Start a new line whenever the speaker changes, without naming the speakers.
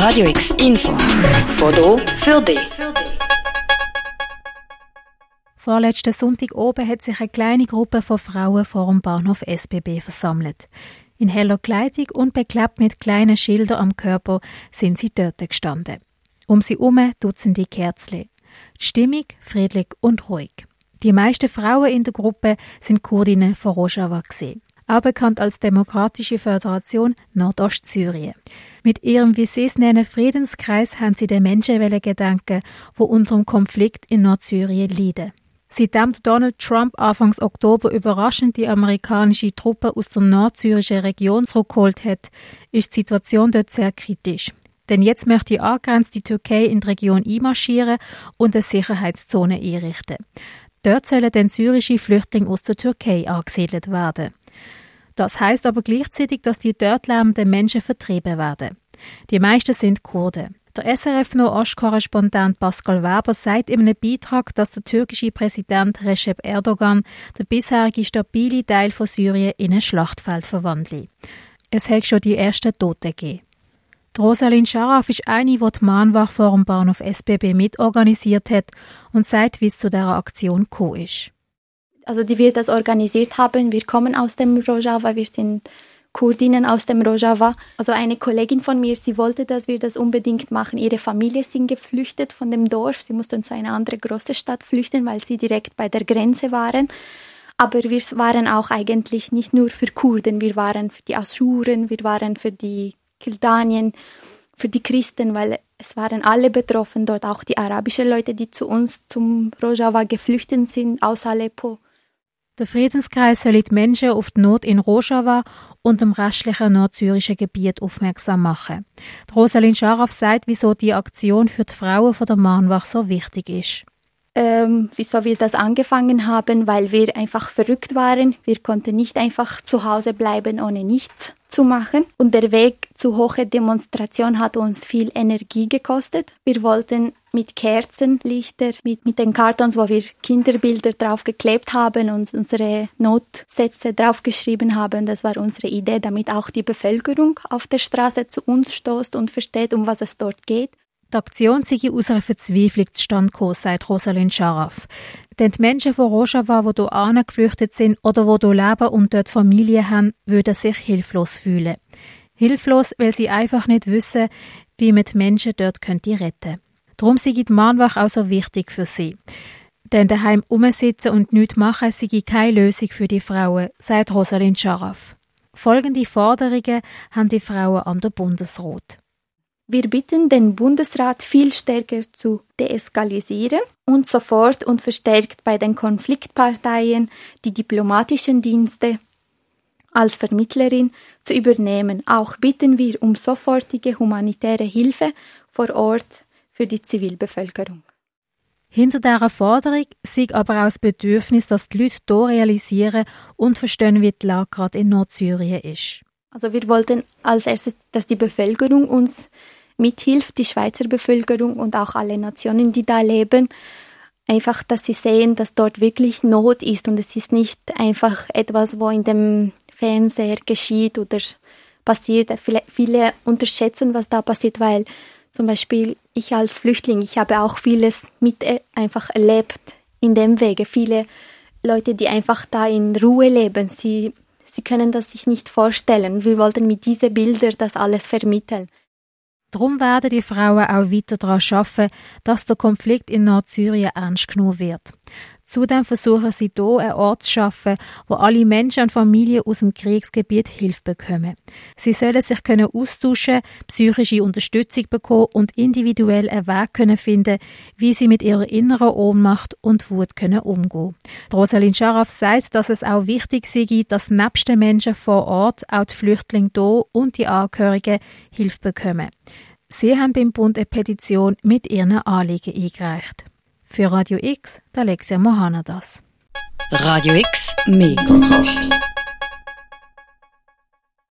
Radio X Info. Foto für dich.
Vorletzten Sonntag oben hat sich eine kleine Gruppe von Frauen vor dem Bahnhof SBB versammelt. In heller Kleidung und beklebt mit kleinen Schildern am Körper sind sie dort gestanden. Um sie herum Dutzende Kerzen. Die Stimmung friedlich und ruhig. Die meisten Frauen in der Gruppe sind Kurdinnen von Rojava gesehen auch bekannt als Demokratische Föderation Nordostsyrien. Mit ihrem, wie sie es nennen, Friedenskreis haben sie den Menschen gedanken, wo unter dem Konflikt in Nordsyrien leiden. Seitdem Donald Trump Anfangs Oktober überraschend die amerikanische Truppen aus der nordsyrischen Region zurückgeholt hat, ist die Situation dort sehr kritisch. Denn jetzt möchte die angrenzende Türkei in die Region einmarschieren und eine Sicherheitszone einrichten. Dort sollen dann syrische Flüchtlinge aus der Türkei angesiedelt werden. Das heißt aber gleichzeitig, dass die dort lebenden Menschen vertrieben werden. Die meisten sind Kurden. Der SRF-Nordost-Korrespondent Pascal Weber sagt in einem Beitrag, dass der türkische Präsident Recep Erdogan den bisherigen stabile Teil von Syrien in ein Schlachtfeld verwandelt. Es hat schon die ersten Toten gegeben. Rosalind Scharaf ist eine, die die Mahnwache vor dem Bahnhof SBB mitorganisiert hat und sagt, wie es zu dieser Aktion gekommen ist
also die wir das organisiert haben. Wir kommen aus dem Rojava, wir sind Kurdinnen aus dem Rojava. Also eine Kollegin von mir, sie wollte, dass wir das unbedingt machen. Ihre Familie sind geflüchtet von dem Dorf. Sie mussten zu einer anderen großen Stadt flüchten, weil sie direkt bei der Grenze waren. Aber wir waren auch eigentlich nicht nur für Kurden, wir waren für die Aschuren, wir waren für die Kildanien, für die Christen, weil es waren alle betroffen, dort auch die arabischen Leute, die zu uns zum Rojava geflüchtet sind aus Aleppo.
Der Friedenskreis soll die Menschen auf die Not in Rojava und dem restlichen nordsyrischen Gebiet aufmerksam machen. Rosalind Scharaf sagt, wieso die Aktion für die Frauen von der Mahnwache so wichtig ist.
Ähm, wieso wir das angefangen haben, weil wir einfach verrückt waren. Wir konnten nicht einfach zu Hause bleiben, ohne nichts zu machen. Und der Weg zu hoher Demonstration hat uns viel Energie gekostet. Wir wollten mit Kerzenlichter, mit, mit den Kartons, wo wir Kinderbilder draufgeklebt haben und unsere Notsätze draufgeschrieben haben. Das war unsere Idee, damit auch die Bevölkerung auf der Straße zu uns stoßt und versteht, um was es dort geht.
Die Aktion sei aus einer Verzweiflung zustande gekommen, sagt Rosalind Scharaf. Denn die Menschen von Rojava, die hier geflüchtet sind oder die hier leben und dort Familie haben, würden sich hilflos fühlen. Hilflos, weil sie einfach nicht wissen, wie man die Menschen dort könnte retten Darum sei die Mahnwache auch so wichtig für sie. Denn daheim umsitzen und nichts machen sei keine Lösung für die Frauen, sagt Rosalind Scharaf. Folgende Forderungen haben die Frauen an der Bundesrat.
Wir bitten den Bundesrat viel stärker zu deeskalisieren und sofort und verstärkt bei den Konfliktparteien die diplomatischen Dienste als Vermittlerin zu übernehmen. Auch bitten wir um sofortige humanitäre Hilfe vor Ort für die Zivilbevölkerung.
Hinter dieser Forderung sieht aber auch das Bedürfnis, dass die Leute hier realisieren und verstehen, wie die Lage gerade in Nordsyrien ist.
Also wir wollten als erstes, dass die Bevölkerung uns mithilft, die Schweizer Bevölkerung und auch alle Nationen, die da leben, einfach, dass sie sehen, dass dort wirklich Not ist und es ist nicht einfach etwas, wo in dem Fernseher geschieht oder passiert. Viele, viele unterschätzen, was da passiert, weil zum Beispiel ich als Flüchtling, ich habe auch vieles mit äh, einfach erlebt in dem Wege. Viele Leute, die einfach da in Ruhe leben, sie, sie können das sich nicht vorstellen. Wir wollten mit diesen Bildern das alles vermitteln.
Darum werden die Frauen auch weiter daran arbeiten, dass der Konflikt in Nordsyrien ernst genommen wird. Zudem versuchen sie hier einen Ort zu schaffen, wo alle Menschen und Familien aus dem Kriegsgebiet Hilfe bekommen. Sie sollen sich können austauschen, psychische Unterstützung bekommen und individuell einen Weg können finden, wie sie mit ihrer inneren Ohnmacht und Wut können umgehen. Rosalind Scharaf sagt, dass es auch wichtig sei, dass nebst den Menschen vor Ort auch die Flüchtlinge hier und die Angehörigen Hilfe bekommen. Sie haben beim Bund eine Petition mit ihren Anliegen eingereicht. Für Radio X, der Alexia Mohanadas.
Radio X, mehr Kontrast.